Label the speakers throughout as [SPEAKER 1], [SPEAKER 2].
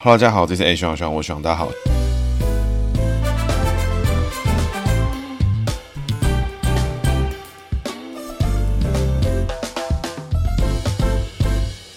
[SPEAKER 1] Hello，大家好，这是 A 徐徐，我徐大家好。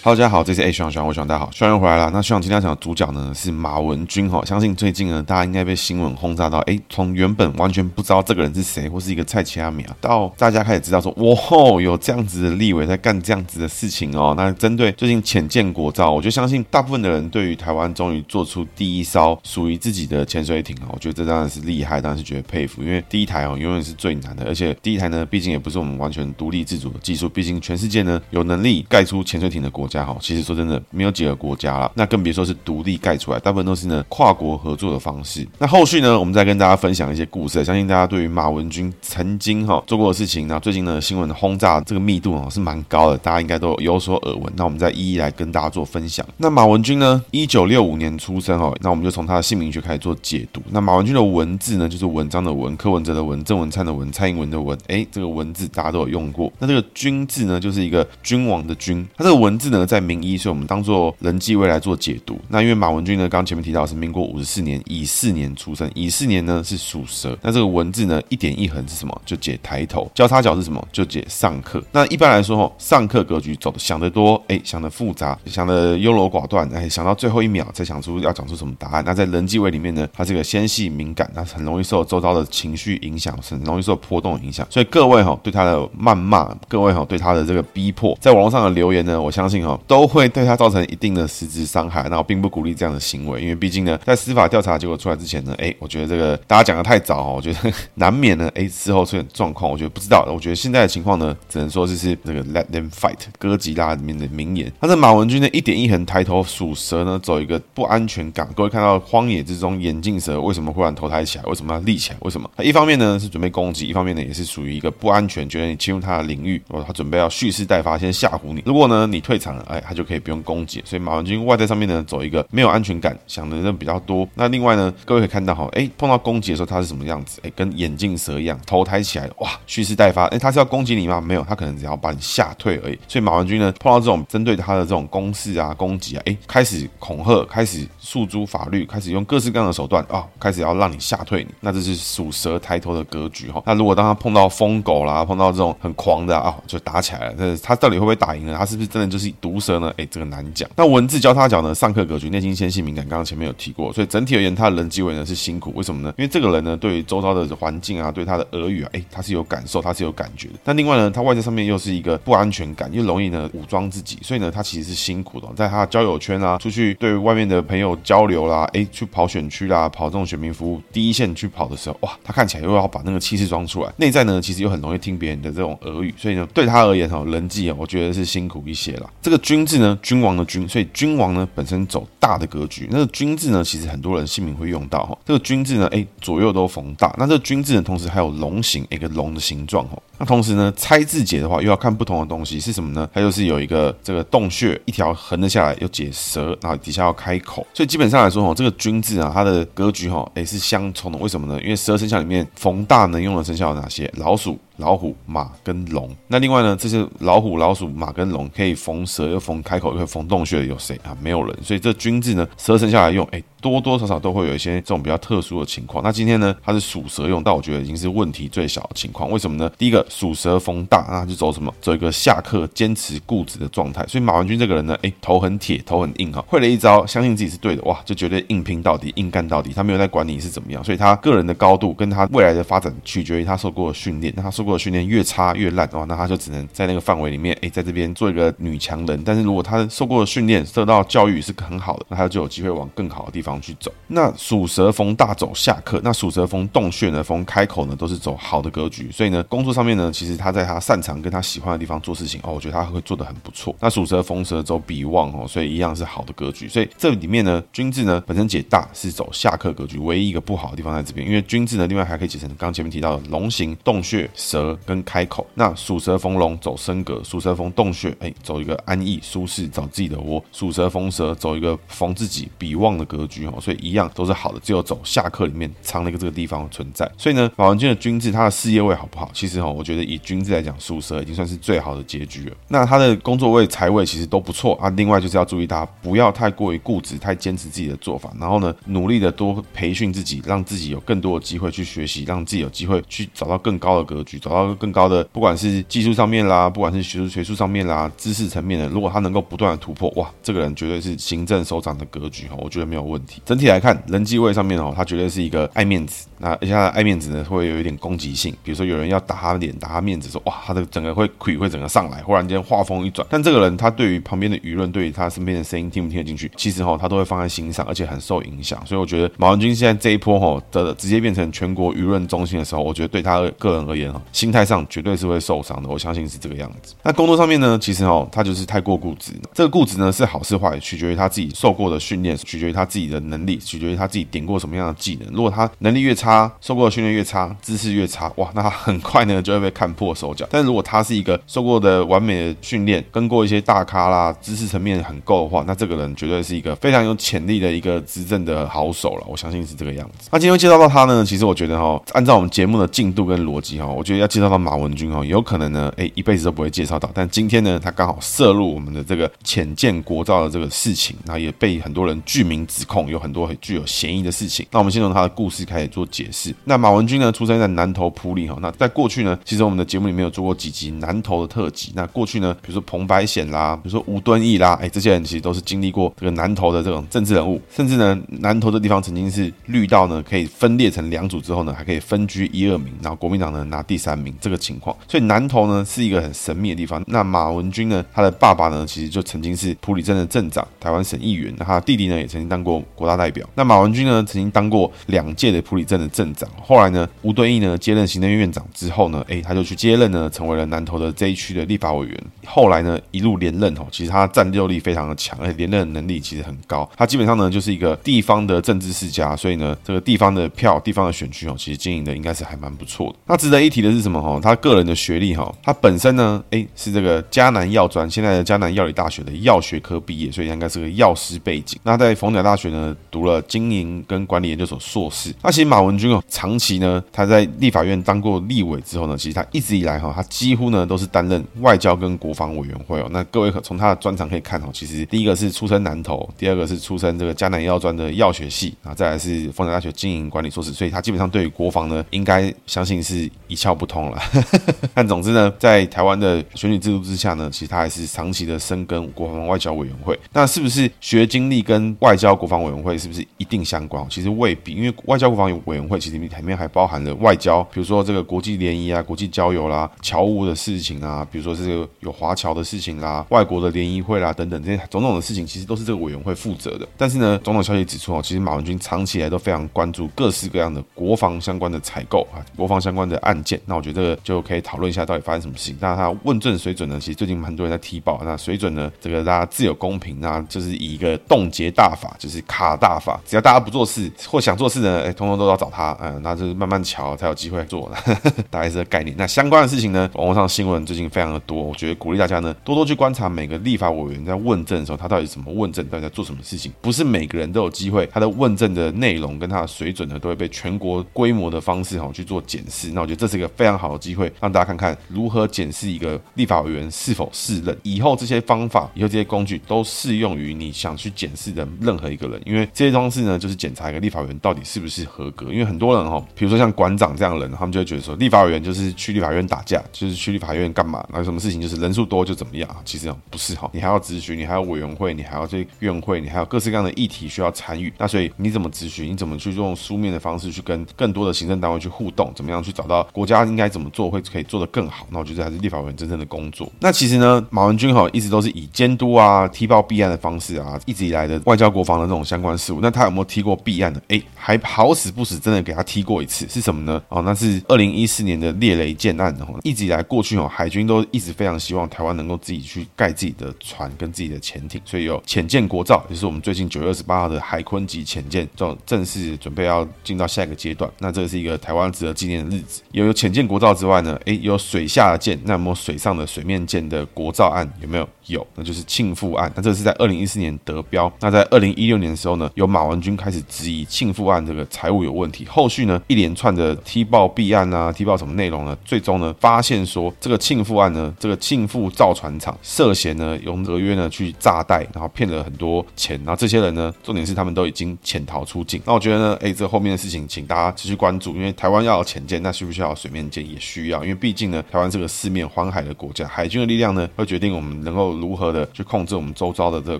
[SPEAKER 1] Hello，大家好，这是 A 徐徐，我徐大家好，徐徐回来了。那徐徐今天要讲的主角呢是马文君哈，相信最近呢大家应该被新闻轰炸到，哎，从原本完全不知道这个人是谁，或是一个菜市仔名，到大家开始知道说，哇吼，有这样子的立委在干这样子的事情哦。那针对最近潜舰国造，我就相信大部分的人对于台湾终于做出第一艘属于自己的潜水艇哦，我觉得这当然是厉害，当然是觉得佩服，因为第一台哦永远是最难的，而且第一台呢，毕竟也不是我们完全独立自主的技术，毕竟全世界呢有能力盖出潜水艇的国家哈，其实说真的没有几个国家了，那更别说是独立盖出来，大部分都是呢跨国合作的方式。那后续呢，我们再跟大家分享一些故事，相信大家对于马文君曾经哈做过的事情，那最近呢新闻的轰炸这个密度哦是蛮高的，大家应该都有所耳闻。那我们再一一来跟大家做分享。那马文君呢，一九六五年出生哦，那我们就从他的姓名学开始做解读。那马文君的文字呢，就是文章的文，柯文哲的文，郑文灿的文，蔡英文的文，哎，这个文字大家都有用过。那这个君字呢，就是一个君王的君，他这个文字呢在明。一，所以我们当做人际位来做解读。那因为马文君呢，刚前面提到是民国五十四年乙巳年出生，乙巳年呢是属蛇。那这个文字呢，一点一横是什么？就解抬头。交叉角是什么？就解上课。那一般来说，上课格局走的想得多，哎，想得复杂，想得优柔寡断，哎，想到最后一秒才想出要讲出什么答案。那在人际位里面呢，它是个纤细敏感，那很容易受周遭的情绪影响，很容易受波动影响。所以各位哈，对他的谩骂，各位哈，对他的这个逼迫，在网络上的留言呢，我相信哈，都。会对他造成一定的实质伤害，那我并不鼓励这样的行为，因为毕竟呢，在司法调查结果出来之前呢，哎，我觉得这个大家讲的太早哦，我觉得难免呢，哎，之后出现状况，我觉得不知道，我觉得现在的情况呢，只能说就是这个 Let them fight，哥吉拉里面的名言。他的马文君呢，一点一横抬头数蛇呢，走一个不安全感。各位看到荒野之中眼镜蛇为什么忽然头抬起来？为什么要立起来？为什么？他 一方面呢是准备攻击，一方面呢也是属于一个不安全，觉得你侵入他的领域，哦，他准备要蓄势待发，先吓唬你。如果呢你退场哎，他就。可以不用攻击，所以马文君外在上面呢走一个没有安全感，想的人比较多。那另外呢，各位可以看到哈，哎，碰到攻击的时候他是什么样子？哎，跟眼镜蛇一样，头抬起来，哇，蓄势待发。哎，他是要攻击你吗？没有，他可能只要把你吓退而已。所以马文君呢，碰到这种针对他的这种攻势啊、攻击啊，哎，开始恐吓，开始诉诸法律，开始用各式各样的手段啊、开始要让你吓退你。那这是属蛇抬头的格局哈。那如果当他碰到疯狗啦，碰到这种很狂的啊、就打起来了。那他到底会不会打赢呢？他是不是真的就是毒蛇呢？哎，这个难讲。那文字交叉角呢？上课格局，内心纤细敏感。刚刚前面有提过，所以整体而言，他的人际位呢是辛苦。为什么呢？因为这个人呢，对于周遭的环境啊，对他的耳语啊，哎，他是有感受，他是有感觉的。但另外呢，他外在上面又是一个不安全感，又容易呢武装自己，所以呢，他其实是辛苦的。在他的交友圈啊，出去对外面的朋友交流啦，哎，去跑选区啦，跑这种选民服务第一线去跑的时候，哇，他看起来又要把那个气势装出来，内在呢，其实又很容易听别人的这种耳语，所以呢，对他而言哈，人际啊，我觉得是辛苦一些啦。这个君字呢，君王的君。所以君王呢，本身走大的格局，那个君字呢，其实很多人姓名会用到哈。这个君字呢，哎，左右都逢大。那这个君字呢，同时还有龙形，一个龙的形状哈。那同时呢，拆字解的话，又要看不同的东西是什么呢？它就是有一个这个洞穴，一条横的下来，又解蛇，然后底下要开口。所以基本上来说哈，这个君字啊，它的格局哈，哎，是相冲的。为什么呢？因为十二生肖里面逢大能用的生肖有哪些？老鼠。老虎、马跟龙，那另外呢，这些老虎、老鼠、马跟龙可以逢蛇，又逢开口，又逢洞穴的有谁啊？没有人，所以这君字呢，蛇生下来用，哎，多多少少都会有一些这种比较特殊的情况。那今天呢，它是属蛇用，但我觉得已经是问题最小的情况。为什么呢？第一个属蛇逢大，那就走什么？走一个下克、坚持固执的状态。所以马文君这个人呢，哎，头很铁，头很硬哈，会了一招，相信自己是对的，哇，就绝对硬拼到底，硬干到底。他没有在管你是怎么样，所以他个人的高度跟他未来的发展取决于他受过的训练。那他受过。训练越差越烂哦，那他就只能在那个范围里面，哎，在这边做一个女强人。但是如果他受过的训练、受到教育是很好的，那他就有机会往更好的地方去走。那属蛇逢大走下克，那属蛇逢洞穴呢，逢开口呢，都是走好的格局。所以呢，工作上面呢，其实他在他擅长跟他喜欢的地方做事情哦，我觉得他会做得很不错。那属蛇逢蛇走比旺哦，所以一样是好的格局。所以这里面呢，君字呢本身解大是走下克格局，唯一一个不好的地方在这边，因为君字呢另外还可以解成刚前面提到的龙形、洞穴、蛇跟开口。那属蛇逢龙走升格，属蛇逢洞穴，哎，走一个安逸舒适，找自己的窝。属蛇逢蛇走一个逢自己比旺的格局哦，所以一样都是好的，只有走下克里面藏了一个这个地方存在。所以呢，马文君的君字他的事业位好不好？其实哈，我觉得以君字来讲，属蛇已经算是最好的结局了。那他的工作位、财位其实都不错啊。另外就是要注意他不要太过于固执，太坚持自己的做法，然后呢，努力的多培训自己，让自己有更多的机会去学习，让自己有机会去找到更高的格局，找到更高的，不管是技术上面啦，不管是学术学术上面啦，知识层面的，如果他能够不断的突破，哇，这个人绝对是行政首长的格局哈，我觉得没有问题。整体来看，人际位上面哦，他绝对是一个爱面子，那而且他的爱面子呢，会有一点攻击性，比如说有人要打他脸，打他面子，说哇，他的整个会亏会整个上来，忽然间话锋一转，但这个人他对于旁边的舆论，对于他身边的声音听不听得进去，其实哈，他都会放在心上，而且很受影响。所以我觉得马文君现在这一波哈的直接变成全国舆论中心的时候，我觉得对他个人而言哈，心态上绝对是会受伤的。我相信是这个样子。那工作上面呢，其实哦，他就是太过固执。这个固执呢是好是坏，取决于他自己受过的训练，取决于他自己的能力，取决于他自己点过什么样的技能。如果他能力越差，受过的训练越差，知识越差，哇，那他很快呢就会被看破手脚。但如果他是一个受过的完美的训练，跟过一些大咖啦，知识层面很够的话，那这个人绝对是一个非常有潜力的一个执政的好手了。我相信是这个样子。那今天介绍到他呢，其实我觉得哈，按照我们节目的进度跟逻辑哈，我觉得要介绍到马文君哦，有可能呢，哎，一辈子都不会介绍到。但今天呢，他刚好涉入我们的这个浅见国造的这个事情，那也被很多人具名指控，有很多很具有嫌疑的事情。那我们先从他的故事开始做解释。那马文君呢，出生在南投埔里哈。那在过去呢，其实我们的节目里面有做过几集南投的特辑。那过去呢，比如说彭百显啦，比如说吴敦义啦，哎，这些人其实都是经历过这个南投的这种政治人物，甚至呢，南投的地方曾经是绿道呢可以分裂成两组之后呢，还可以分居一二名，然后国民党呢拿第三名这个情况。所以南投呢是一个很神秘的地方。那马文君呢，他的爸爸呢其实就曾经是埔里镇的镇长，台湾省议员。那他弟弟呢也曾经当过国大代表。那马文君呢曾经当过两届的埔里镇的镇长。后来呢，吴敦义呢接任行政院院长之后呢，哎，他就去接任呢，成为了南投的这一区的立法委员。后来呢，一路连任哦，其实他战斗力非常的强，而且连任能力其实很高。他基本上呢就是一个地方的政治世家，所以呢，这个地方的票、地方的选区哦，其实经营的应该是还蛮不错的。那值得一提的是什么哈？他个人的学历哈，他本身呢，哎，是这个迦南药专，现在的迦南药理大学的药学科毕业，所以应该是个药师背景。那在逢甲大学呢，读了经营跟管理研究所硕士。那其实马文君哦，长期呢，他在立法院当过立委之后呢，其实他一直以来哈，他几乎呢都是担任外交跟国防委员会哦。那各位可从他的专长可以看哦，其实第一个是出身南投，第二个是出身这个迦南药专的药学系啊，再来是逢甲大学经营管理硕士，所以他基本上对于国防呢，应该相信是一窍不通了。但总之呢，在台湾的选举制度之下呢，其实他还是长期的深耕国防外交委员会。那是不是学经历跟外交国防委员会是不是一定相关？其实未必，因为外交国防委员会其实里面还包含了外交，比如说这个国际联谊啊、国际交流啦、侨务的事情啊，比如说这个有华侨的事情啦、外国的联谊会啦等等这些种种的事情，其实都是这个委员会负责的。但是呢，种种消息指出哦，其实马文君长期以来都非常关注各式各样的国防相关的采购啊、国防相关的案件。那我我觉得就可以讨论一下到底发生什么事情。那他问政水准呢？其实最近很多人在踢爆，那水准呢？这个大家自有公平，那就是以一个冻结大法，就是卡大法，只要大家不做事或想做事呢，哎，通通都要找他，嗯，那就是慢慢瞧才有机会做，大概是这个概念。那相关的事情呢，网络上新闻最近非常的多，我觉得鼓励大家呢多多去观察每个立法委员在问政的时候，他到底怎么问政，到底在做什么事情。不是每个人都有机会，他的问政的内容跟他的水准呢，都会被全国规模的方式哈去做检视。那我觉得这是一个非常常好的机会，让大家看看如何检视一个立法委员是否适任。以后这些方法，以后这些工具都适用于你想去检视的任何一个人，因为这些方式呢，就是检查一个立法委员到底是不是合格。因为很多人哈，比如说像馆长这样的人，他们就会觉得说，立法委员就是去立法院打架，就是去立法院干嘛？那有什么事情就是人数多就怎么样？其实不是哈，你还要咨询，你还有委员会，你还要这院会，你还有各式各样的议题需要参与。那所以你怎么咨询？你怎么去用书面的方式去跟更多的行政单位去互动？怎么样去找到国家应该怎么做会可以做得更好？那我觉得还是立法委员真正的工作。那其实呢，马文君哈一直都是以监督啊、踢爆弊案的方式啊，一直以来的外交国防的这种相关事务。那他有没有踢过弊案呢？哎，还好死不死，真的给他踢过一次，是什么呢？哦，那是二零一四年的猎雷舰案哦。一直以来，过去哦，海军都一直非常希望台湾能够自己去盖自己的船跟自己的潜艇，所以有潜舰国造，也就是我们最近九月二十八号的海坤级潜舰，这种正式准备要进到下一个阶段。那这是一个台湾值得纪念的日子。有有潜舰国造之外呢，诶，有水下的舰，那么水上的水面舰的国造案有没有？有，那就是庆富案。那这是在二零一四年得标。那在二零一六年的时候呢，由马文君开始质疑庆富案这个财务有问题。后续呢，一连串的踢爆弊案啊，踢爆什么内容呢？最终呢，发现说这个庆富案呢，这个庆富造船厂涉嫌呢，用合约呢去诈贷，然后骗了很多钱。然后这些人呢，重点是他们都已经潜逃出境。那我觉得呢，哎，这后面的事情，请大家继续关注，因为台湾要潜舰，那需不需要水面舰也需要，因为毕竟呢，台湾是个四面环海的国家，海军的力量呢，会决定我们能够如何的去控制我们周遭的这个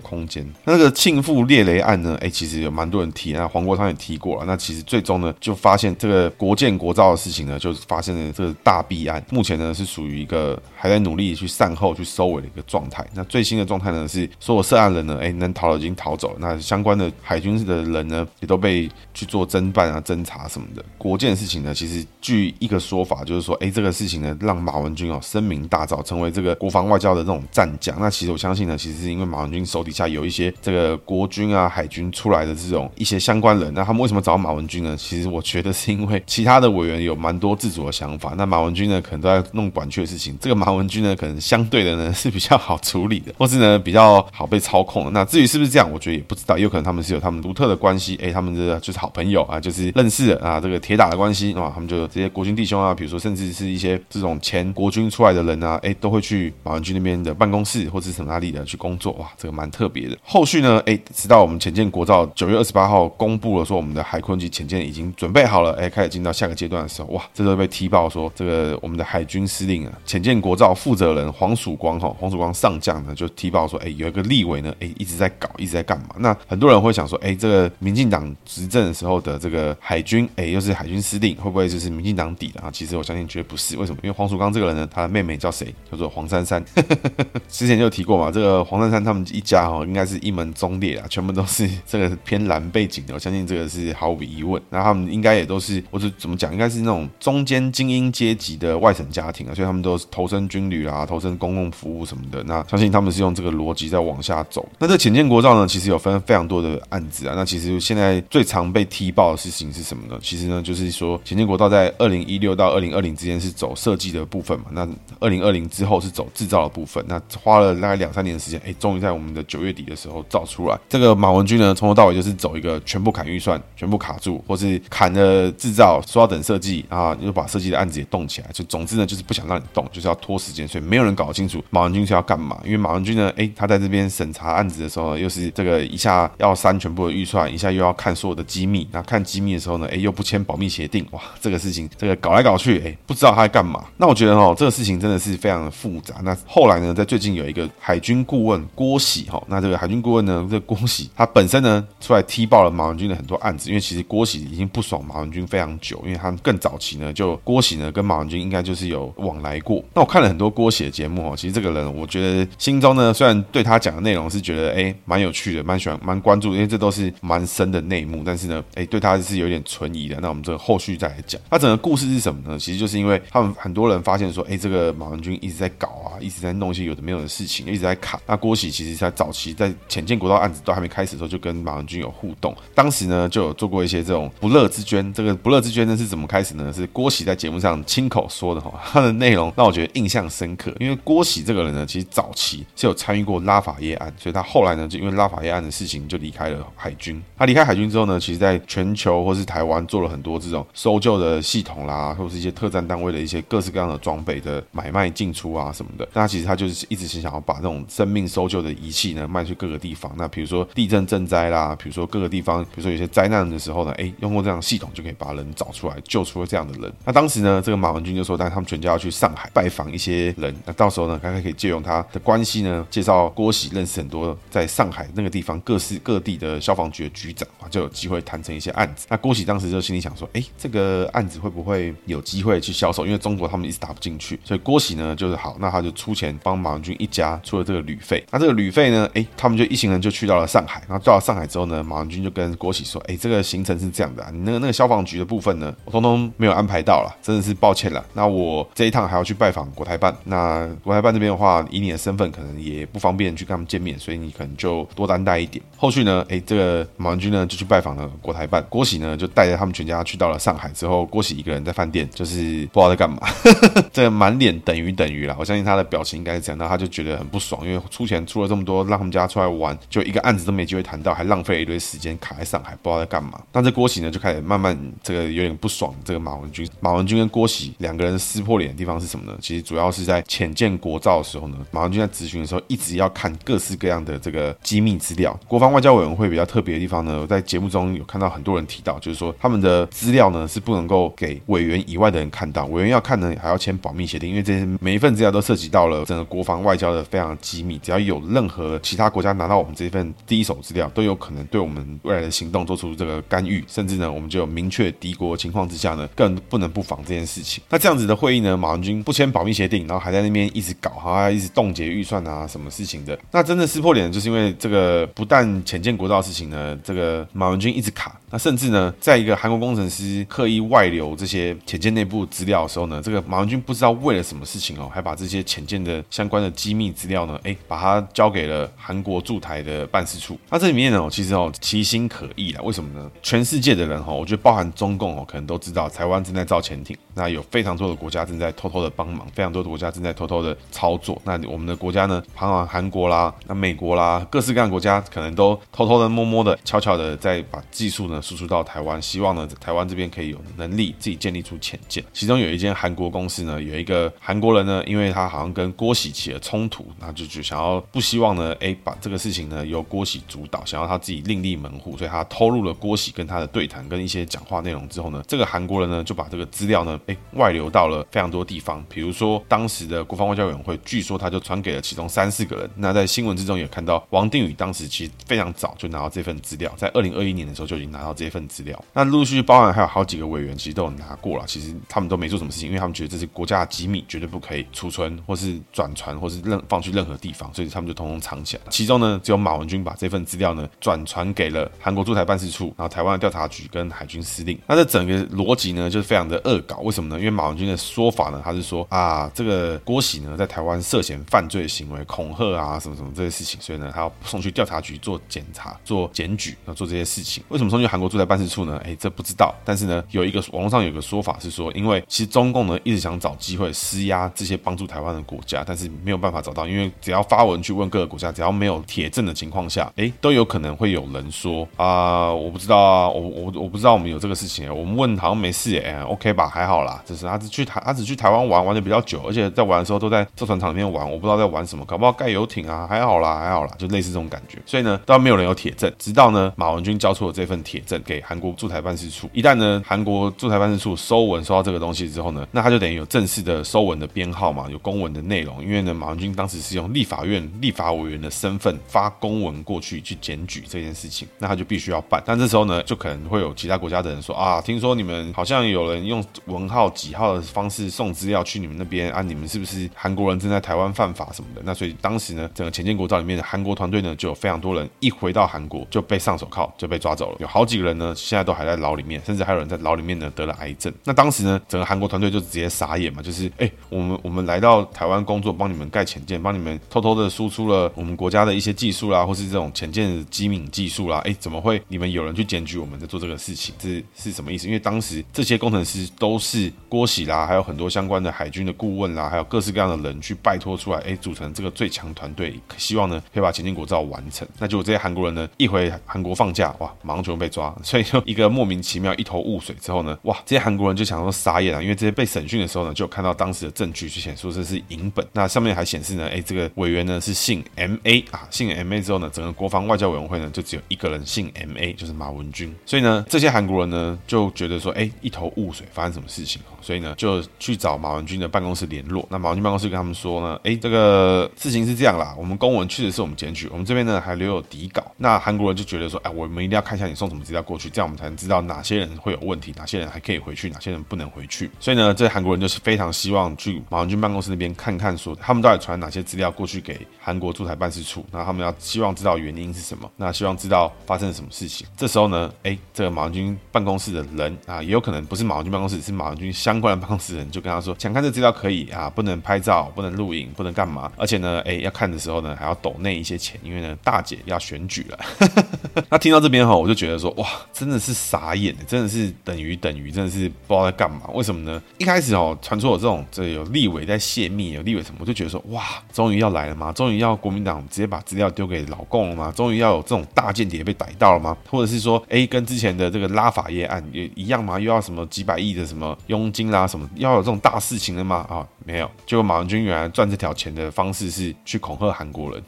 [SPEAKER 1] 空间。那这个庆父猎雷案呢，哎，其实有蛮多人提，那黄国昌也提过了。那其实最终呢，就发现这个国建国造的事情呢，就发生了这个大弊案。目前呢，是属于一个还在努力去善后、去收尾的一个状态。那最新的状态呢，是所有涉案人呢，哎，能逃的已经逃走了。那相关的海军的人呢，也都被去做侦办啊、侦查什么的。国建的事情呢，其实据一个说法，就是说，哎，这个事情呢，让马文君哦声名大噪，成为这个国防外交的这种战将。那其实我相信呢，其实是因为马文君手底下有一些这个国军啊、海军出来的这种一些相关人。那他们为什么找马文君呢？其实我觉得是因为其他的委员有蛮多自主的想法。那马文君呢，可能都在弄管区的事情。这个马文君呢，可能相对的呢是比较好处理的，或是呢比较好被操控。那至于是不是这样，我觉得也不知道。有可能他们是有他们独特的关系，哎，他们这就是好朋友啊，就是认识的啊，这个铁打的关系啊，他们就这些国军弟兄啊，比如说甚至是一些这种前国军出来的人啊，哎，都会去马文君那边的办公室或是什么哪里的去工作。哇，这个蛮特别的。后续呢，哎，直到我们潜舰国造九月二十八号公布了说我们的海鲲级潜舰已经准备好了，哎，开始进到下个阶段的时候，哇，这都被踢爆说这个我们的海军司令啊，潜舰国造负责人黄曙光哈，黄曙光上将呢就踢爆说，哎，有一个立委呢，哎，一直在搞，一直在干嘛？那很多人会想说，哎，这个民进党执政的时候的这个海军，哎，又是海军司令，会不会就是民进党底的啊？其实我相信绝对不是，为什么？因为黄曙光这个人呢，他的妹妹叫谁？叫做黄珊珊，之前就提过嘛，这个黄珊珊他们一家哈，应该是一门忠烈啊，全部都是这个偏蓝背景的，我相信这个是毫无疑问。那他们应该也都是，或者怎么讲，应该是那种中间精英阶级的外省家庭啊，所以他们都是投身军旅啊，投身公共服务什么的。那相信他们是用这个逻辑在往下走。那这浅见国造呢，其实有分非常多的案子啊。那其实现在最常被踢爆的事情是什么呢？其实呢，就是说浅见国造在二零一六到二零二零之间是走设计的部分嘛。那二零二零之后是走制造的部分。那花了大概两三年的时间，哎，终于在我们的九月底的时候造出来。这个马文君呢，从头到尾就是走一个全部砍预算，全部卡住，或是砍了制造，说要等设计啊，又把设计的案子也动起来。就总之呢，就是不想让你动，就是要拖时间，所以没有人搞清楚马文君是要干嘛。因为马文君呢，哎，他在这边审查案子的时候，又是这个一下要删全部的预算，一下又要看所有的机密。那看机密的时候呢，哎，又不签保密协定，哇，这个事情这个搞来搞去，哎，不知道他在干嘛。那我觉得哦，这个事情真的是非常的复杂。那后来呢，在最近有一个海军顾问郭喜哈，那这个海军顾问呢，这郭喜他本身呢出来踢爆了马文君的很多案子，因为其实郭喜已经不爽马文君非常久，因为他们更早期呢，就郭喜呢跟马文君应该就是有往来过。那我看了很多郭喜的节目哦，其实这个人我觉得心中呢，虽然对他讲的内容是觉得哎蛮有趣的，蛮喜欢蛮关注，因为这都是蛮深的内幕，但是呢，哎对他是有点存疑的。那我们这个后续再来讲。那整个故事是什么呢？其实就是因为他们很多人发现说，哎这个马文君一直在搞啊，一直在弄一些有的没有的事情，情一直在卡。那郭喜其实在早期在潜舰国道案子都还没开始的时候，就跟马文君有互动，当时呢就有做过一些这种不乐之捐。这个不乐之捐呢是怎么开始呢？是郭喜在节目上亲口说的哈，他的内容让我觉得印象深刻。因为郭喜这个人呢，其实早期是有参与过拉法叶案，所以他后来呢就因为拉法叶案的事情就离开了海军。他离开海军之后呢，其实在全球或是台湾做了很多这种搜救的系统啦，或是一些特战单位的一些各式各样的装备的买卖进出啊什么的。那其实他就是一直是想要把这种生命搜救的仪器呢卖去各个地方。那比如说地震赈灾啦，比如说各个地方，比如说有些灾难的时候呢，哎，用过这样的系统就可以把人找出来，救出了这样的人。那当时呢，这个马文君就说，但他们全家要去上海拜访一些人，那到时候呢，他可以借用他的关系呢，介绍郭喜认识很多在上海那个地方各式各地的消防局的局长啊，就有机会谈成一些案子。那郭喜当时就心里想说，哎，这个案子会不会有机会去销售？因为中国他们一直打不进去，所以郭喜呢就是好，那他就出钱帮马文君一家出了这个旅费。那这个旅费呢，哎，他们就一行人就去到了上海，然后到了上海之后呢，马文君就跟郭喜说：“哎，这个行程是这样的，啊，你那个那个消防局的部分呢，我通通没有安排到了，真的是抱歉了。那我这一趟还要去拜访国台办，那国台办这边的话，以你的身份可能也不方便去跟他们见面，所以你可能就多担待一点。后续呢，哎，这个马文君呢就去拜访了国台办，郭喜呢就带着他们全家去到了上海之后，郭喜一个人在饭店，就是不知道在干嘛，这个满脸等于等于了。我相信他的表情应该是这样，那他就觉得很不爽，因为出钱出了这么多，让他们家出来玩，就一个案子都没机会谈到，还浪费了一堆时间卡在上海，不知道在干嘛。那这郭喜呢就开始慢慢这个有点不爽，这个马文君，马文君跟郭喜两个人撕破脸的地方是什么呢？其实主要是在浅见国造的时候呢，马文君在质询的时候一直要看各式各样的这个机密资料。国防外交委员会比较特别的地方呢，我在节目中有看到很多人提到，就是说他们的资料呢是不能够给委员以外的人看到，委员要看呢还要签保密协定，因为这些每一份资料都涉及到了整个国防外交的非常机密，只要有任何其他国家拿到我们这份第一手资料，都有可能对我们未来的行动做出这个干预，甚至呢我们就有明确敌国情况之下呢，更不能不防这件事情。那这样子的会议呢，马文君不签保密协定，然后还在那边一直搞，还一直冻结预算啊，什么事情的？那真的撕破脸，就是因为这个不但潜舰国造的事情呢，这个马文君一直卡，那甚至呢，在一个韩国工程师刻意外流这些潜舰内部资料的时候呢，这个马文君不知道为了什么事情哦，还把这些潜舰的相关的机密资料呢，哎，把它交给了韩国驻台的办事处。那这里面呢，其实哦，其心可疑啦。为什么呢？全世界的人哈，我觉得包含中共哦，可能都知道台湾正在造潜艇，那有非常多的国家正在偷偷的帮忙，非常多的国家正在偷偷的操作。那我们的国家呢，包含韩国啦、那美国啦，各式各样的国家可能都偷偷的、摸摸的、悄悄的在把技术呢输出到台湾，希望呢台湾这边可以有能力自己建立出潜舰。其中有一间韩国公司呢，有一个韩国人呢，因为他好像跟郭喜起了冲突，那就就想要不希望呢，哎，把这个事情呢由郭喜主导，想要他自己另立门户，所以他偷录了郭喜跟他的对谈跟一些讲话内容之后呢，这个韩国人呢就把这个资料呢，哎，外流到了非常多地方，比如说当时的国防外交委员会，据说他就传给了其中三四个人。那在新闻之中也看到，王定宇当时其实非常早就拿到这份资料，在二零二一年的时候就已经拿到这份资料。那陆续包含还有好几个委员其实都有拿过了，其实他们都没做什么事情，因为他们觉得这是国家的机密，绝对不可以储存或是转传或是任放去任何地方，所以他们就通通藏起来。其中呢，只有马文军把这份资料呢转传给了韩国驻台办事处，然后台湾的调查局跟海军司令。那这整个逻辑呢，就是非常的恶搞。为什么呢？因为马文军的说法呢，他是说啊，这个郭喜呢在台湾涉嫌犯罪行为，恐吓啊什么什么这些事情，所以呢，他要送去调查局做检查、做检举，要做这些事情。为什么送去韩国驻台办事处呢？哎，这不知道。但是呢，有一个网络上有个说法是说，因为其实中共呢一直想找机会施压这些帮助台湾的国家，但是没有办法找到，因为只要发文去问各个国家，只要没有铁证的情况下，哎，都有可能会有人说啊，我不知道啊，我我我不知道我们有这个事情，我们问好像没事，哎，OK 吧，还好啦。就是他只去台，他只去台湾玩，玩的比较久，而且在玩的时候都在造船厂里面玩，我不知道在玩什么，搞不好盖游艇啊，还好啦，还好啦，就类似这种感觉。所以呢，都没有人有铁证，直到呢马文君交出了这份铁证给韩国驻台办事处，一旦呢韩国驻台办事处收文收到这个东西之后呢，那他就等于有正式的收文的编号嘛，有公文的内容。因为呢马文君当时只是用立法院立法委员的身份发公文过去去检举这件事情，那他就必须要办。但这时候呢，就可能会有其他国家的人说啊，听说你们好像有人用文号几号的方式送资料去你们那边啊，你们是不是韩国人正在台湾犯法什么的？那所以当时呢，整个前建国造里面的韩国团队呢，就有非常多人一回到韩国就被上手铐，就被抓走了。有好几个人呢，现在都还在牢里面，甚至还有人在牢里面呢得了癌症。那当时呢，整个韩国团队就直接傻眼嘛，就是哎，我们我们来到台湾工作，帮你们盖前建，帮你们偷偷的输出了我们国家的一些技术啦，或是这种潜舰机敏技术啦，哎，怎么会你们有人去检举我们在做这个事情？这是，是什么意思？因为当时这些工程师都是郭喜啦，还有很多相关的海军的顾问啦，还有各式各样的人去拜托出来，哎，组成这个最强团队，希望呢可以把潜舰国造完成。那结果这些韩国人呢，一回韩国放假，哇，马上就被抓，所以就一个莫名其妙一头雾水之后呢，哇，这些韩国人就想说傻眼了，因为这些被审讯的时候呢，就看到当时的证据，就显示这是影本，那上面还显示呢呢，哎，这个委员呢是姓 M A 啊，姓 M A 之后呢，整个国防外交委员会呢就只有一个人姓 M A，就是马文君，所以呢，这些韩国人呢就觉得说，哎，一头雾水，发生什么事情？所以呢，就去找马文君的办公室联络。那马文君办公室跟他们说呢，哎，这个事情是这样啦，我们公文确实是我们检举，我们这边呢还留有底稿。那韩国人就觉得说，哎，我们一定要看一下你送什么资料过去，这样我们才能知道哪些人会有问题，哪些人还可以回去，哪些人不能回去。所以呢，这韩国人就是非常希望去马文君办公室那边看看，说他们到底传哪一些资料过去给韩国驻台办事处。那他们要希望知道原因是什么。那希望知道发生了什么事情。这时候呢，哎，这个马文君办公室的人啊，也有可能不是马文君办公室，是马文君相关的办公室人，就跟他说，想看这资料可以啊，不能拍照，不能录影，不能干嘛，而且呢，哎，要看的时候呢，还要抖内一些钱，因为呢，大姐要选举了。那听到这边哈，我就觉得说，哇，真的是傻眼，真的是等于等于，真的是不知道在干嘛。为什么呢？一开始哦，传出有这种这有立委在泄密，有立委什么，我就觉得说，哇，终于要来了吗？终于要国民党直接把资料丢给老共了吗？终于要有这种大间谍被逮到了吗？或者是说，哎，跟之前的这个拉法耶案也一样吗？又要什么几百亿的什么佣金啦，什么要有这种大事情了吗？啊，没有。结果马文君原来赚这条钱的方式是去恐吓韩国人。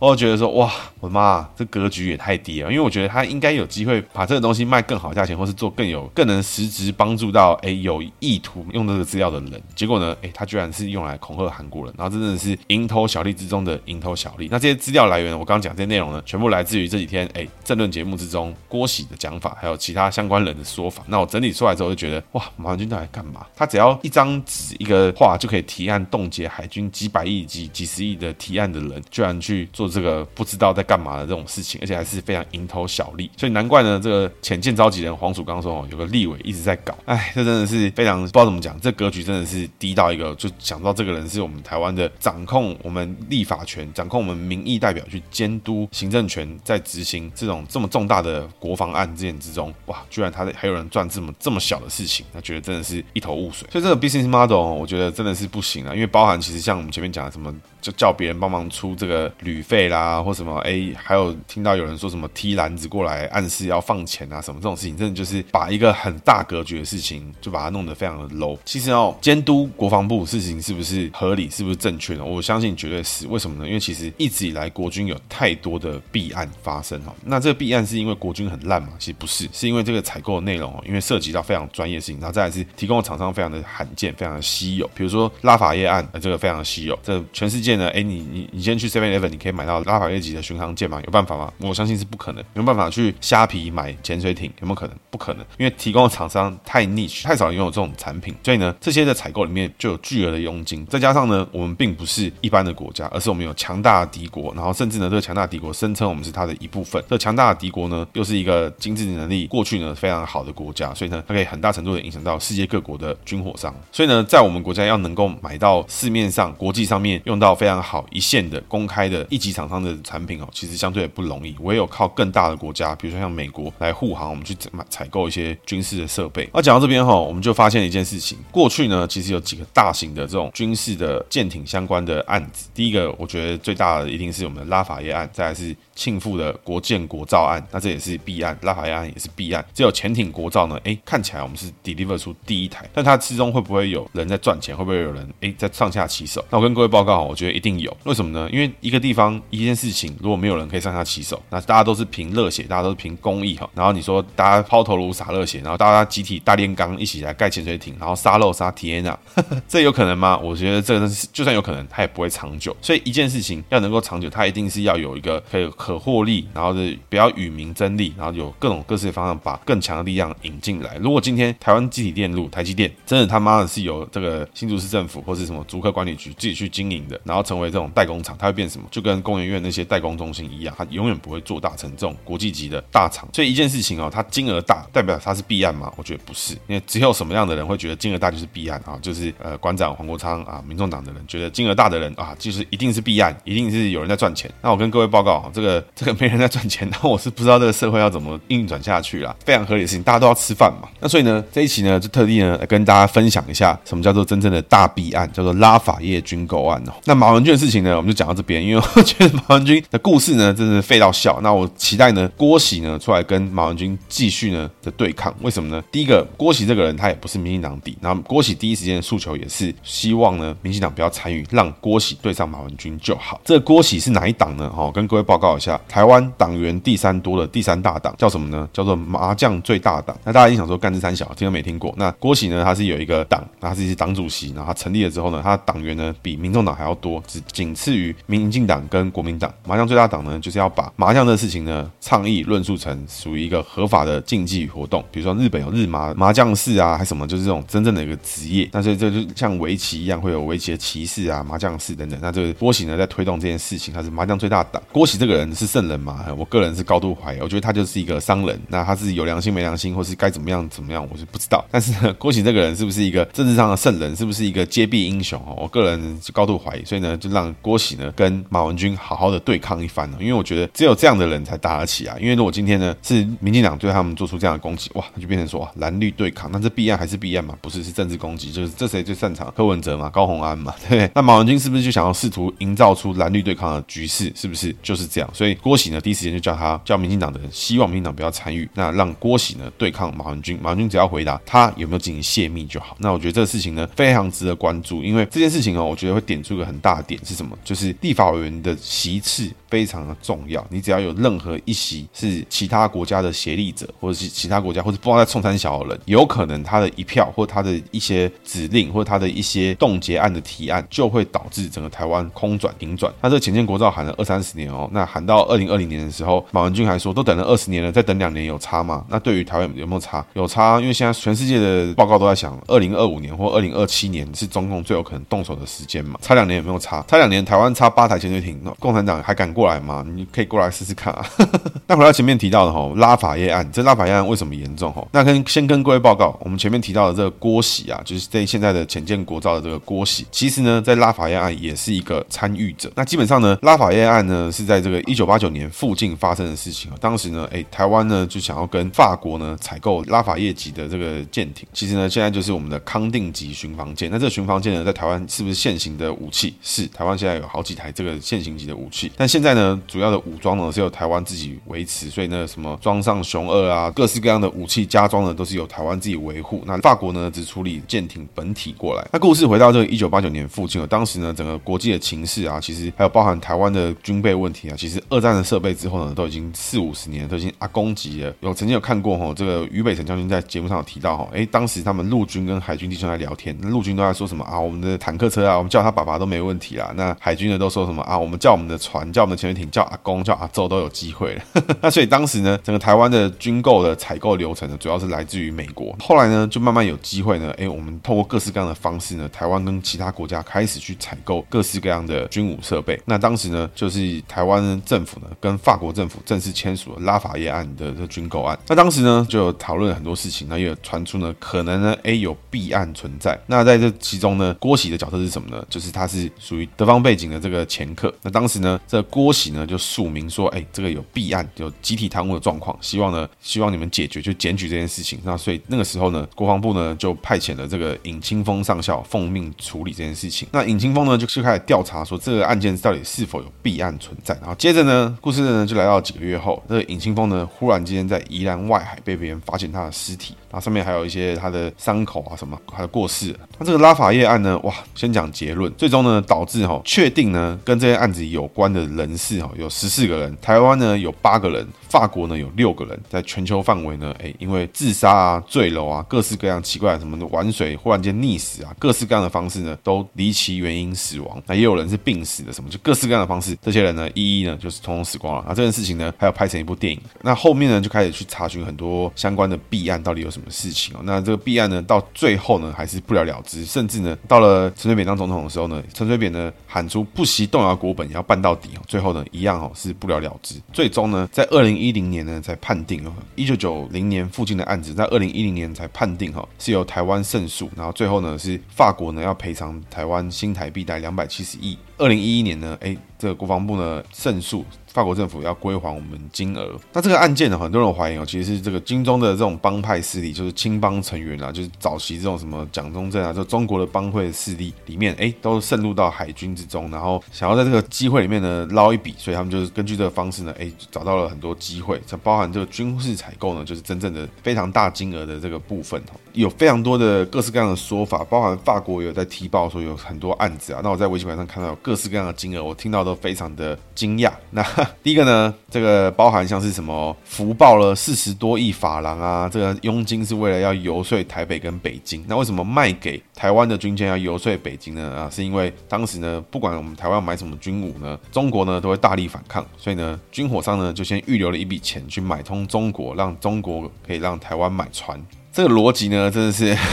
[SPEAKER 1] 我觉得说哇，我的妈，这格局也太低了。因为我觉得他应该有机会把这个东西卖更好价钱，或是做更有、更能实质帮助到哎有意图用这个资料的人。结果呢，哎，他居然是用来恐吓韩国人，然后真的是蝇头小利之中的蝇头小利。那这些资料来源，我刚刚讲这些内容呢，全部来自于这几天哎政论节目之中郭喜的讲法，还有其他相关人的说法。那我整理出来之后，就觉得哇，马文君到底干嘛？他只要一张纸、一个话就可以提案冻结海军几百亿、几几十亿的提案的人，居然去做。这个不知道在干嘛的这种事情，而且还是非常蝇头小利，所以难怪呢，这个浅见召集人黄曙刚说哦，有个立委一直在搞，哎，这真的是非常不知道怎么讲，这格局真的是低到一个，就想到这个人是我们台湾的掌控我们立法权、掌控我们民意代表去监督行政权，在执行这种这么重大的国防案件之中，哇，居然他还有人赚这么这么小的事情，他觉得真的是一头雾水。所以这个 business model 我觉得真的是不行啊，因为包含其实像我们前面讲的什么，就叫别人帮忙出这个旅费。啦，或什么哎，还有听到有人说什么踢篮子过来暗示要放钱啊，什么这种事情，真的就是把一个很大格局的事情就把它弄得非常的 low。其实哦，监督国防部事情是不是合理，是不是正确的？我相信绝对是。为什么呢？因为其实一直以来国军有太多的弊案发生哈。那这个弊案是因为国军很烂嘛？其实不是，是因为这个采购的内容哦，因为涉及到非常专业的事情，然后再来是提供的厂商非常的罕见，非常的稀有。比如说拉法叶案，这个非常稀有。这全世界呢，哎，你你你先去 Seven Eleven，你可以买到。拉法叶级的巡航舰吗？有办法吗？我相信是不可能。有办法去虾皮买潜水艇？有没有可能？不可能，因为提供的厂商太 niche，太少人拥有这种产品。所以呢，这些的采购里面就有巨额的佣金。再加上呢，我们并不是一般的国家，而是我们有强大的敌国。然后甚至呢，这个强大敌国声称我们是它的一部分。这强大的敌国呢，又是一个经济能力过去呢非常好的国家。所以呢，它可以很大程度的影响到世界各国的军火商。所以呢，在我们国家要能够买到市面上、国际上面用到非常好一线的公开的一级厂商的产品哦，其实相对也不容易。唯有靠更大的国家，比如说像美国来护航，我们去买采购一些军事的设备。那讲到这边哈，我们就发现一件事情：过去呢，其实有几个大型的这种军事的舰艇相关的案子。第一个，我觉得最大的一定是我们的拉法叶案，再来是庆富的国建国造案，那这也是弊案，拉法叶案也是弊案。只有潜艇国造呢，哎，看起来我们是 deliver 出第一台，但它之中会不会有人在赚钱？会不会有人哎在上下其手？那我跟各位报告，我觉得一定有。为什么呢？因为一个地方一件事情，如果没有人可以上下其手，那大家都是凭热血，大家都是凭公益哈。然后你说大家抛头颅洒热血，然后大家集体大炼钢一起来盖潜水艇，然后杀漏杀体验啊，这有可能吗？我觉得这个是就算有可能，它也不会长久。所以一件事情要能够长久，它一定是要有一个可以可获利，然后是不要与民争利，然后有各种各式的方向把更强的力量引进来。如果今天台湾集体电路台积电真的他妈的是由这个新竹市政府或是什么竹科管理局自己去经营的，然后要成为这种代工厂，它会变什么？就跟工研院那些代工中心一样，它永远不会做大成这种国际级的大厂。所以一件事情哦，它金额大，代表它是弊案吗？我觉得不是，因为只有什么样的人会觉得金额大就是弊案啊？就是呃，馆长黄国昌啊，民众党的人觉得金额大的人啊，就是一定是弊案，一定是有人在赚钱。那我跟各位报告，这个 这个没人在赚钱，那我是不知道这个社会要怎么运转下去啦。非常合理的事情，大家都要吃饭嘛。那所以呢，这一期呢，就特地呢跟大家分享一下什么叫做真正的大弊案，叫做拉法叶军购案哦。那马马文君的事情呢，我们就讲到这边，因为我 觉得马文君的故事呢，真的废到笑。那我期待呢，郭喜呢出来跟马文君继续呢的对抗。为什么呢？第一个，郭喜这个人他也不是民进党底，然后郭喜第一时间的诉求也是希望呢，民进党不要参与，让郭喜对上马文君就好。这个郭喜是哪一党呢？哦，跟各位报告一下，台湾党员第三多的第三大党叫什么呢？叫做麻将最大党。那大家一定想说，干这三小，听都没听过。那郭喜呢，他是有一个党，他是党主席，然后他成立了之后呢，他党员呢比民众党还要多，只仅次于民进党跟国民党。麻将最大党呢，就是要把麻将的事情呢倡议论述成属于一个合法的竞技活动，比如说日本有日麻麻将室啊，还什么，就是这种真正的一个职业。那所以这就像围棋一样，会有围棋的棋士啊、麻将室等等。那这个郭喜呢，在推动这件事情，他是麻将最大党。郭喜这个人是圣人吗？我个人是高度怀疑，我觉得他就是一个商人。那他是有良心没良心，或是该怎么样怎么样，我是不知道。但是呢，郭喜这个人是不是一个政治上的圣人？是不是一个揭弊英雄？我个人是高度怀疑。所以呢，就让郭喜呢跟马文君好好的对抗一番。因为我觉得只有这样的人才打得起啊。因为如果今天呢是民进党对他们做出这样的攻击，哇，那就变成说蓝绿对抗，那这弊案还是弊案嘛？不是，是政治攻击。就是这谁最擅长？柯文哲嘛，高虹安嘛，对不对？那马文君是不是就想要试图营造出蓝绿对抗的局势？是不是就是这样？所以郭喜呢，第一时间就叫他叫民进党的人，希望民进党不要参与，那让郭喜呢对抗马文君。马文君只要回答他有没有进行泄密就好。那我觉得这个事情呢非常值得关注，因为这件事情哦，我觉得会点出一个很大点是什么？就是立法委员的席次非常的重要。你只要有任何一席是其他国家的协力者，或者是其他国家或者不知道在冲三小的人，有可能他的一票或他的一些指令或他的一些冻结案的提案，就会导致整个台湾空转停转。那这个潜舰国造喊了二三十年哦，那喊到二零二零年的时候，马文君还说都等了二十年了，再等两年有差吗？那对于台湾有没有差？有差，因为现在全世界的报告都在想，二零二五年或二零二七年是中共最有可能动手的时间嘛？差两年有没有差？差两年，台湾差八台潜水艇，共产党还敢过来吗？你可以过来试试看啊。那回到前面提到的哈，拉法叶案，这拉法叶案为什么严重？哈，那跟先跟各位报告，我们前面提到的这个郭喜啊，就是在现在的浅见国造的这个郭喜，其实呢，在拉法叶案也是一个参与者。那基本上呢，拉法叶案呢是在这个一九八九年附近发生的事情。当时呢，哎，台湾呢就想要跟法国呢采购拉法叶级的这个舰艇。其实呢，现在就是我们的康定级巡防舰。那这个巡防舰呢，在台湾是不是现行的武器？是，台湾现在有好几台这个现行级的武器。但现在在呢，主要的武装呢是由台湾自己维持，所以呢，什么装上雄二啊，各式各样的武器加装呢，都是由台湾自己维护。那法国呢，只处理舰艇本体过来。那故事回到这个一九八九年附近了，当时呢，整个国际的情势啊，其实还有包含台湾的军备问题啊，其实二战的设备之后呢，都已经四五十年，都已经阿公级了。有曾经有看过哈，这个于北辰将军在节目上有提到哈，哎，当时他们陆军跟海军弟兄在聊天，陆军都在说什么啊，我们的坦克车啊，我们叫他爸爸都没问题啦。那海军呢都说什么啊，我们叫我们的船，叫我们的潜水艇，叫阿公，叫阿周都有机会了。那 所以当时呢，整个台湾的军购的采购流程呢，主要是来自于美国。后来呢，就慢慢有机会呢，哎，我们透过各式各样的方式呢，台湾跟其他国家开始去采购各式各样的军武设备。那当时呢，就是台湾政府呢跟法国政府正式签署了拉法叶案的这军购案。那当时呢，就有讨论了很多事情，那也有传出呢，可能呢，哎，有弊案存在。那在这其中呢，郭喜的角色是什么呢？就是他是属于德方背景的这个掮客。那当时呢，这郭郭喜呢就署名说，哎，这个有弊案，有集体贪污的状况，希望呢，希望你们解决，就检举这件事情。那所以那个时候呢，国防部呢就派遣了这个尹清枫上校奉命处理这件事情。那尹清枫呢就就开始调查说这个案件到底是否有弊案存在。然后接着呢，故事呢就来到几个月后，这个尹清枫呢忽然之间在宜兰外海被别人发现他的尸体。然后上面还有一些他的伤口啊，什么还有过世。那这个拉法叶案呢，哇，先讲结论，最终呢导致哈、哦、确定呢跟这些案子有关的人士哈、哦、有十四个人，台湾呢有八个人，法国呢有六个人，在全球范围呢，哎，因为自杀啊、坠楼啊，各式各样奇怪的什么的玩水忽然间溺死啊，各式各样的方式呢都离奇原因死亡。那也有人是病死的，什么就各式各样的方式，这些人呢一一呢就是通通死光了。那这件事情呢还有拍成一部电影。那后面呢就开始去查询很多相关的弊案到底有什么。什么事情哦？那这个弊案呢，到最后呢，还是不了了之。甚至呢，到了陈水扁当总统的时候呢，陈水扁呢喊出不惜动摇国本也要办到底哦。最后呢，一样哦是不了了之。最终呢，在二零一零年呢才判定哦，一九九零年附近的案子，在二零一零年才判定哈，是由台湾胜诉。然后最后呢，是法国呢要赔偿台湾新台币贷两百七十亿。二零一一年呢，哎，这个国防部呢胜诉。法国政府要归还我们金额。那这个案件呢，很多人怀疑哦，其实是这个金中的这种帮派势力，就是青帮成员啊，就是早期这种什么蒋中正啊，就中国的帮会势力里面，哎，都渗入到海军之中，然后想要在这个机会里面呢捞一笔，所以他们就是根据这个方式呢，哎，找到了很多机会，这包含这个军事采购呢，就是真正的非常大金额的这个部分，有非常多的各式各样的说法，包含法国有在提报说有很多案子啊，那我在微信板上看到各式各样的金额，我听到都非常的惊讶。那 第一个呢，这个包含像是什么福报了四十多亿法郎啊，这个佣金是为了要游说台北跟北京。那为什么卖给台湾的军舰要游说北京呢？啊，是因为当时呢，不管我们台湾买什么军武呢，中国呢都会大力反抗，所以呢，军火商呢就先预留了一笔钱去买通中国，让中国可以让台湾买船。这个逻辑呢，真的是。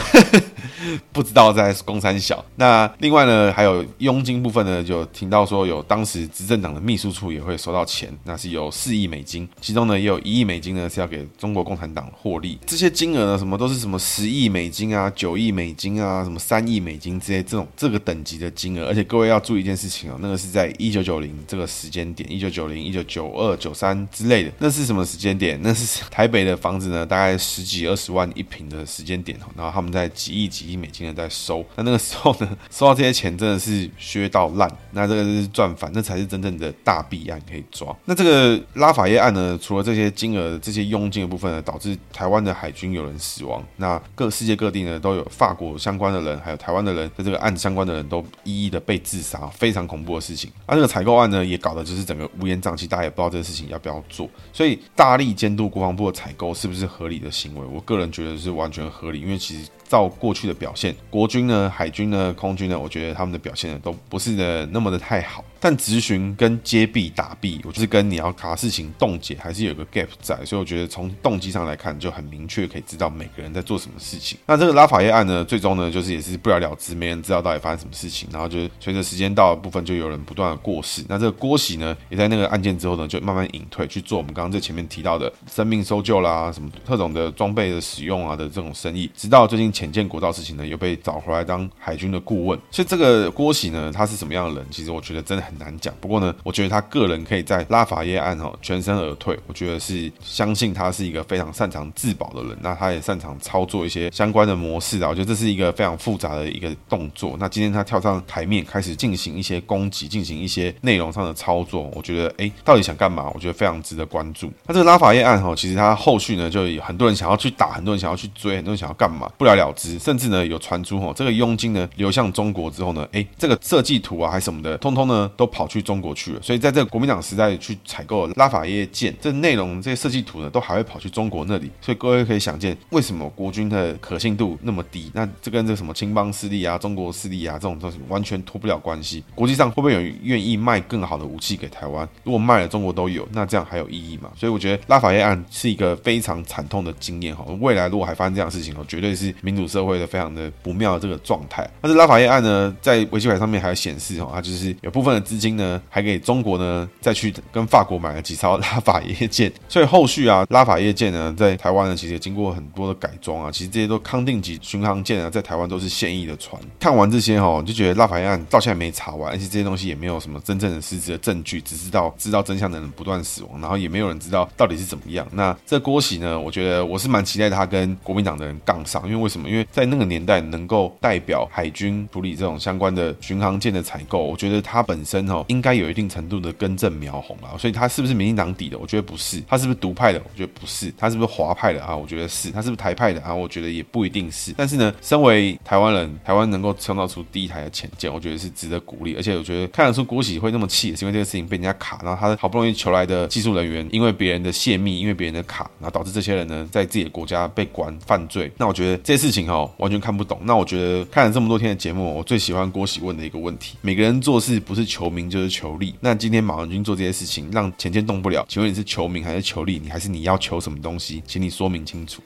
[SPEAKER 1] 不知道在公三小。那另外呢，还有佣金部分呢，就听到说有当时执政党的秘书处也会收到钱，那是有四亿美金，其中呢也有一亿美金呢是要给中国共产党获利。这些金额呢，什么都是什么十亿美金啊、九亿美金啊、什么三亿美金之类这种这个等级的金额。而且各位要注意一件事情哦，那个是在一九九零这个时间点，一九九零、一九九二、九三之类的，那是什么时间点？那是台北的房子呢，大概十几二十万一平的时间点，然后他们在几亿几亿美金的在收。那那个时候呢，收到这些钱真的是削到烂，那这个是赚翻，那才是真正的大弊案可以抓。那这个拉法叶案呢，除了这些金额、这些佣金的部分呢，导致台湾的海军有人死亡。那各世界各地呢，都有法国相关的人，还有台湾的人，在这个案相关的人都一一的被自杀，非常恐怖的事情。那这个采购案呢，也搞得就是整个乌烟瘴气，大家也不知道这个事情要不要做。所以大力监督国防部的采购是不是合理的行为？我个人觉得是完全合理，因为其实。照过去的表现，国军呢、海军呢、空军呢，我觉得他们的表现呢都不是的那么的太好。但质询跟揭弊打弊，我就是跟你要把事情冻结，还是有个 gap 在。所以我觉得从动机上来看，就很明确可以知道每个人在做什么事情。那这个拉法叶案呢，最终呢就是也是不了了之，没人知道到底发生什么事情。然后就是随着时间到的部分，就有人不断的过世。那这个郭喜呢，也在那个案件之后呢，就慢慢隐退去做我们刚刚在前面提到的生命搜救啦、什么特种的装备的使用啊的这种生意。直到最近潜舰国造事情呢，又被找回来当海军的顾问。所以这个郭喜呢，他是什么样的人？其实我觉得真的很难讲。不过呢，我觉得他个人可以在拉法叶案哈全身而退，我觉得是相信他是一个非常擅长自保的人。那他也擅长操作一些相关的模式啊，我觉得这是一个非常复杂的一个动作。那今天他跳上台面开始进行一些攻击，进行一些内容上的操作，我觉得哎，到底想干嘛？我觉得非常值得关注。那这个拉法叶案哈，其实他后续呢就有很多人想要去打，很多人想要去追，很多人想要干嘛，不了了之。甚至呢有传出哈，这个佣金呢流向中国之后呢，哎，这个设计图啊还什么的，通通呢都跑去中国去了。所以在这个国民党时代去采购拉法叶舰，这内容这些设计图呢，都还会跑去中国那里。所以各位可以想见，为什么国军的可信度那么低？那这跟这什么青帮势力啊、中国势力啊这种东西完全脱不了关系。国际上会不会有愿意卖更好的武器给台湾？如果卖了中国都有，那这样还有意义吗？所以我觉得拉法叶案是一个非常惨痛的经验哈。未来如果还发生这样的事情哦，绝对是民主社会的非常的不妙的这个状态。但是拉法叶案呢，在维基百上面还有显示哦，它就是有部分的资金呢，还给中国呢。再去跟法国买了几艘 拉法叶舰，所以后续啊，拉法叶舰呢，在台湾呢，其实也经过很多的改装啊。其实这些都康定级巡航舰啊，在台湾都是现役的船。看完这些哈，就觉得拉法叶案到现在没查完，而且这些东西也没有什么真正的实质的证据，只知道知道真相的人不断死亡，然后也没有人知道到底是怎么样。那这郭喜呢，我觉得我是蛮期待他跟国民党的人杠上，因为为什么？因为在那个年代能够代表海军处理这种相关的巡航舰的采购，我觉得他本身哈应该有一定程度的根正苗红啊，所以他是不是民进党底的？我觉得不是。他是不是独派的？我觉得不是。他是不是华派的啊？我觉得是。他是不是台派的啊？我觉得也不一定是。但是呢，身为台湾人，台湾能够创造出第一台的潜舰，我觉得是值得鼓励。而且我觉得看得出郭喜会那么气，是因为这个事情被人家卡，然后他好不容易求来的技术人员，因为别人的泄密，因为别人的卡，然后导致这些人呢在自己的国家被关犯罪。那我觉得这些事情哈，完全看不懂。那我觉得看了这么多天的节目，我最喜欢郭喜问的一个问题：每个人做事不是求名就是求利。那今天马文君做这些事情，让钱谦动不了，请问你是求名还是求利？你还是你要求什么东西？请你说明清楚。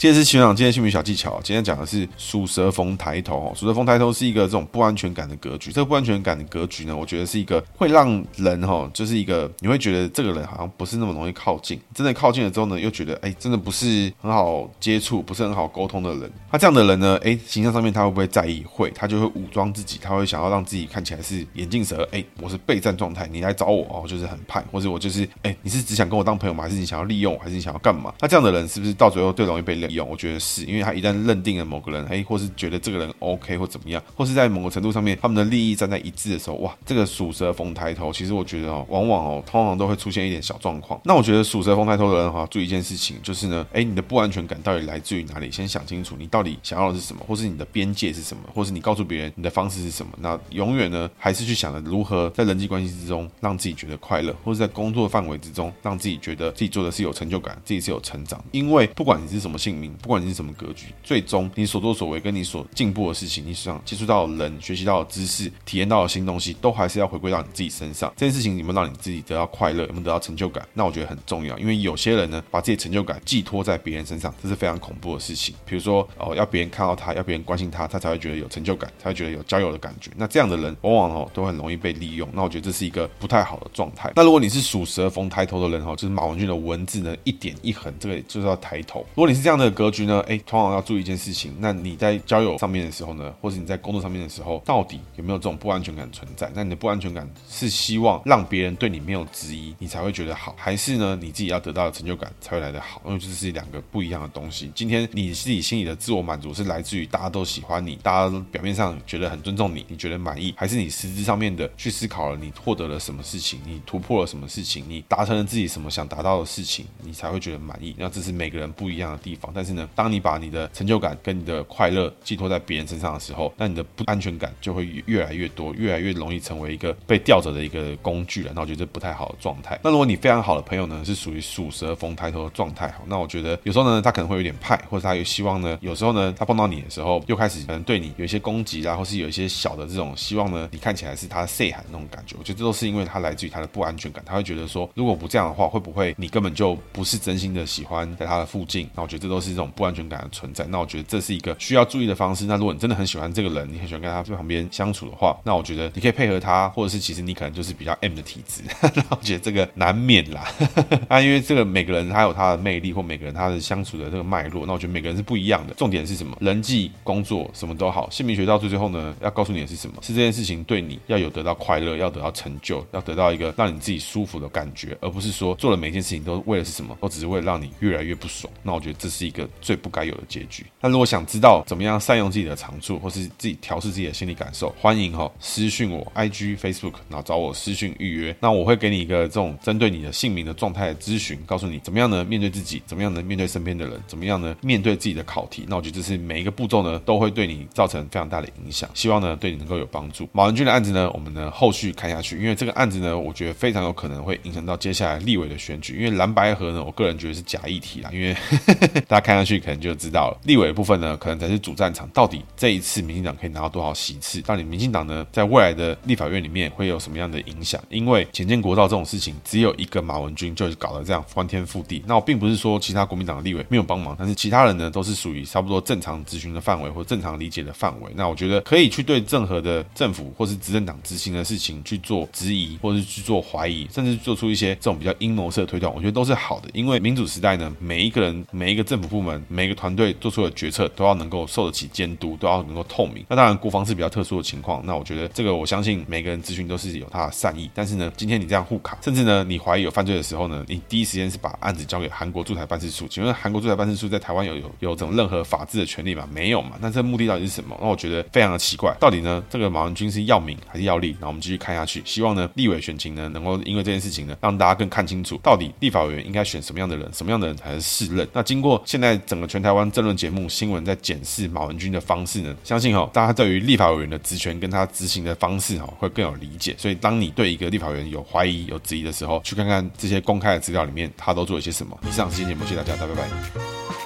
[SPEAKER 1] 接着是学长今天姓名小技巧，今天讲的是鼠蛇逢抬头。鼠蛇逢抬头是一个这种不安全感的格局。这个不安全感的格局呢，我觉得是一个会让人哈，就是一个你会觉得这个人好像不是那么容易靠近。真的靠近了之后呢，又觉得哎，真的不是很好接触，不是很好沟通的人。他这样的人呢，哎，形象上面他会不会在意？会，他就会武装自己，他会想要让自己看起来是眼镜蛇。哎，我是备战状态，你来找我哦，就是很派，或者我就是哎，你是只想跟我当朋友吗？还是你想要利用我？还是你想要干嘛？那这样的人是不是到最后最容易被利用？我觉得是，因为他一旦认定了某个人，哎，或是觉得这个人 OK 或怎么样，或是在某个程度上面他们的利益站在一致的时候，哇，这个属蛇逢抬头，其实我觉得哦，往往哦，通常都会出现一点小状况。那我觉得属蛇逢抬头的人哈，注意一件事情，就是呢，哎，你的不安全感到底来自于哪里？先想清楚，你到底想要的是什么，或是你的边界是什么，或是你告诉别人你的方式是什么？那永远呢，还是去想着如何在人际关系之中让自己觉得快乐，或是在工作范围之中让自己觉得自己做的是有成就感，自己是有成长。因为不管你是什么性名。不管你是什么格局，最终你所作所为跟你所进步的事情，你想接触到的人、学习到的知识、体验到的新东西，都还是要回归到你自己身上。这件事情有没有让你自己得到快乐，有没有得到成就感？那我觉得很重要，因为有些人呢，把自己的成就感寄托在别人身上，这是非常恐怖的事情。比如说哦，要别人看到他，要别人关心他，他才会觉得有成就感，才会觉得有交友的感觉。那这样的人往往哦都很容易被利用。那我觉得这是一个不太好的状态。那如果你是属蛇逢抬头的人哈，就是马文俊的文字呢一点一横，这个就是要抬头。如果你是这样的格局呢，哎，通常要注意一件事情。那你在交友上面的时候呢，或者你在工作上面的时候，到底有没有这种不安全感存在？那你的不安全感是希望让别人对你没有质疑，你才会觉得好，还是呢你自己要得到的成就感才会来得好？因为这是两个不一样的东西。今天你自己心里的自我满足是来自于大家都喜欢你，大家都表面上觉得很尊重你，你觉得满意，还是你实质上面的去思考了你获得了什么事情，你突破了什么事情，你达成了自己什么想达到的事情，你才会觉得满意。那这是每个人不一样的地方。但是呢，当你把你的成就感跟你的快乐寄托在别人身上的时候，那你的不安全感就会越来越多，越来越容易成为一个被吊着的一个工具了。那我觉得这不太好的状态。那如果你非常好的朋友呢，是属于属蛇逢抬头的状态，好，那我觉得有时候呢，他可能会有点派，或者他有希望呢，有时候呢，他碰到你的时候，又开始可能对你有一些攻击啦，或是有一些小的这种希望呢，你看起来是他 say 喊那种感觉。我觉得这都是因为他来自于他的不安全感，他会觉得说，如果不这样的话，会不会你根本就不是真心的喜欢在他的附近？那我觉得这都是这种不安全感的存在。那我觉得这是一个需要注意的方式。那如果你真的很喜欢这个人，你很喜欢跟他在旁边相处的话，那我觉得你可以配合他，或者是其实你可能就是比较 M 的体质。那我觉得这个难免啦。那 因为这个每个人他有他的魅力，或每个人他的相处的这个脉络。那我觉得每个人是不一样的。重点是什么？人际、工作什么都好。姓名学到最最后呢，要告诉你的是什么？是这件事情对你要有得到快乐，要得到成就，要得到一个让你自己舒服的感觉，而不是说做了每件事情都为了是什么？都只是为了让你越来越不爽。那我觉得这是一一个最不该有的结局。那如果想知道怎么样善用自己的长处，或是自己调试自己的心理感受，欢迎哈私讯我 IG Facebook，然后找我私讯预约。那我会给你一个这种针对你的姓名的状态的咨询，告诉你怎么样呢面对自己，怎么样呢面对身边的人，怎么样呢面对自己的考题。那我觉得这是每一个步骤呢都会对你造成非常大的影响。希望呢对你能够有帮助。马文君的案子呢，我们呢后续看下去，因为这个案子呢，我觉得非常有可能会影响到接下来立委的选举。因为蓝白合呢，我个人觉得是假议题啦，因为大 家看下去可能就知道了。立委部分呢，可能才是主战场。到底这一次民进党可以拿到多少席次？到底民进党呢，在未来的立法院里面会有什么样的影响？因为前建国造这种事情，只有一个马文君就是搞得这样翻天覆地。那我并不是说其他国民党的立委没有帮忙，但是其他人呢，都是属于差不多正常质询的范围或正常理解的范围。那我觉得可以去对任何的政府或是执政党执行的事情去做质疑，或是去做怀疑，甚至做出一些这种比较阴谋式的推断，我觉得都是好的。因为民主时代呢，每一个人、每一个政府部门、每个团队做出的决策，都要能够受得起监督，都要能够透明。那当然，国防是比较特殊的情况。那我觉得这个，我相信每个人咨询都是有他的善意。但是呢，今天你这样互卡，甚至呢，你怀疑有犯罪的时候呢，你第一时间是把案子交给韩国驻台办事处。请问韩国驻台办事处在台湾有有有这种任何法治的权利吗？没有嘛？那这目的到底是什么？那我觉得非常的奇怪。到底呢，这个马文君是要名还是要利？那我们继续看下去。希望呢，立委选情呢，能够因为这件事情呢，让大家更看清楚，到底立法委员应该选什么样的人，什么样的人才是适任。那经过现在整个全台湾政论节目新闻在检视马文君的方式呢，相信哈，大家对于立法委员的职权跟他执行的方式哈，会更有理解。所以，当你对一个立法委员有怀疑、有质疑的时候，去看看这些公开的资料里面，他都做了些什么。以上是今天节目，谢谢大家，大家拜拜。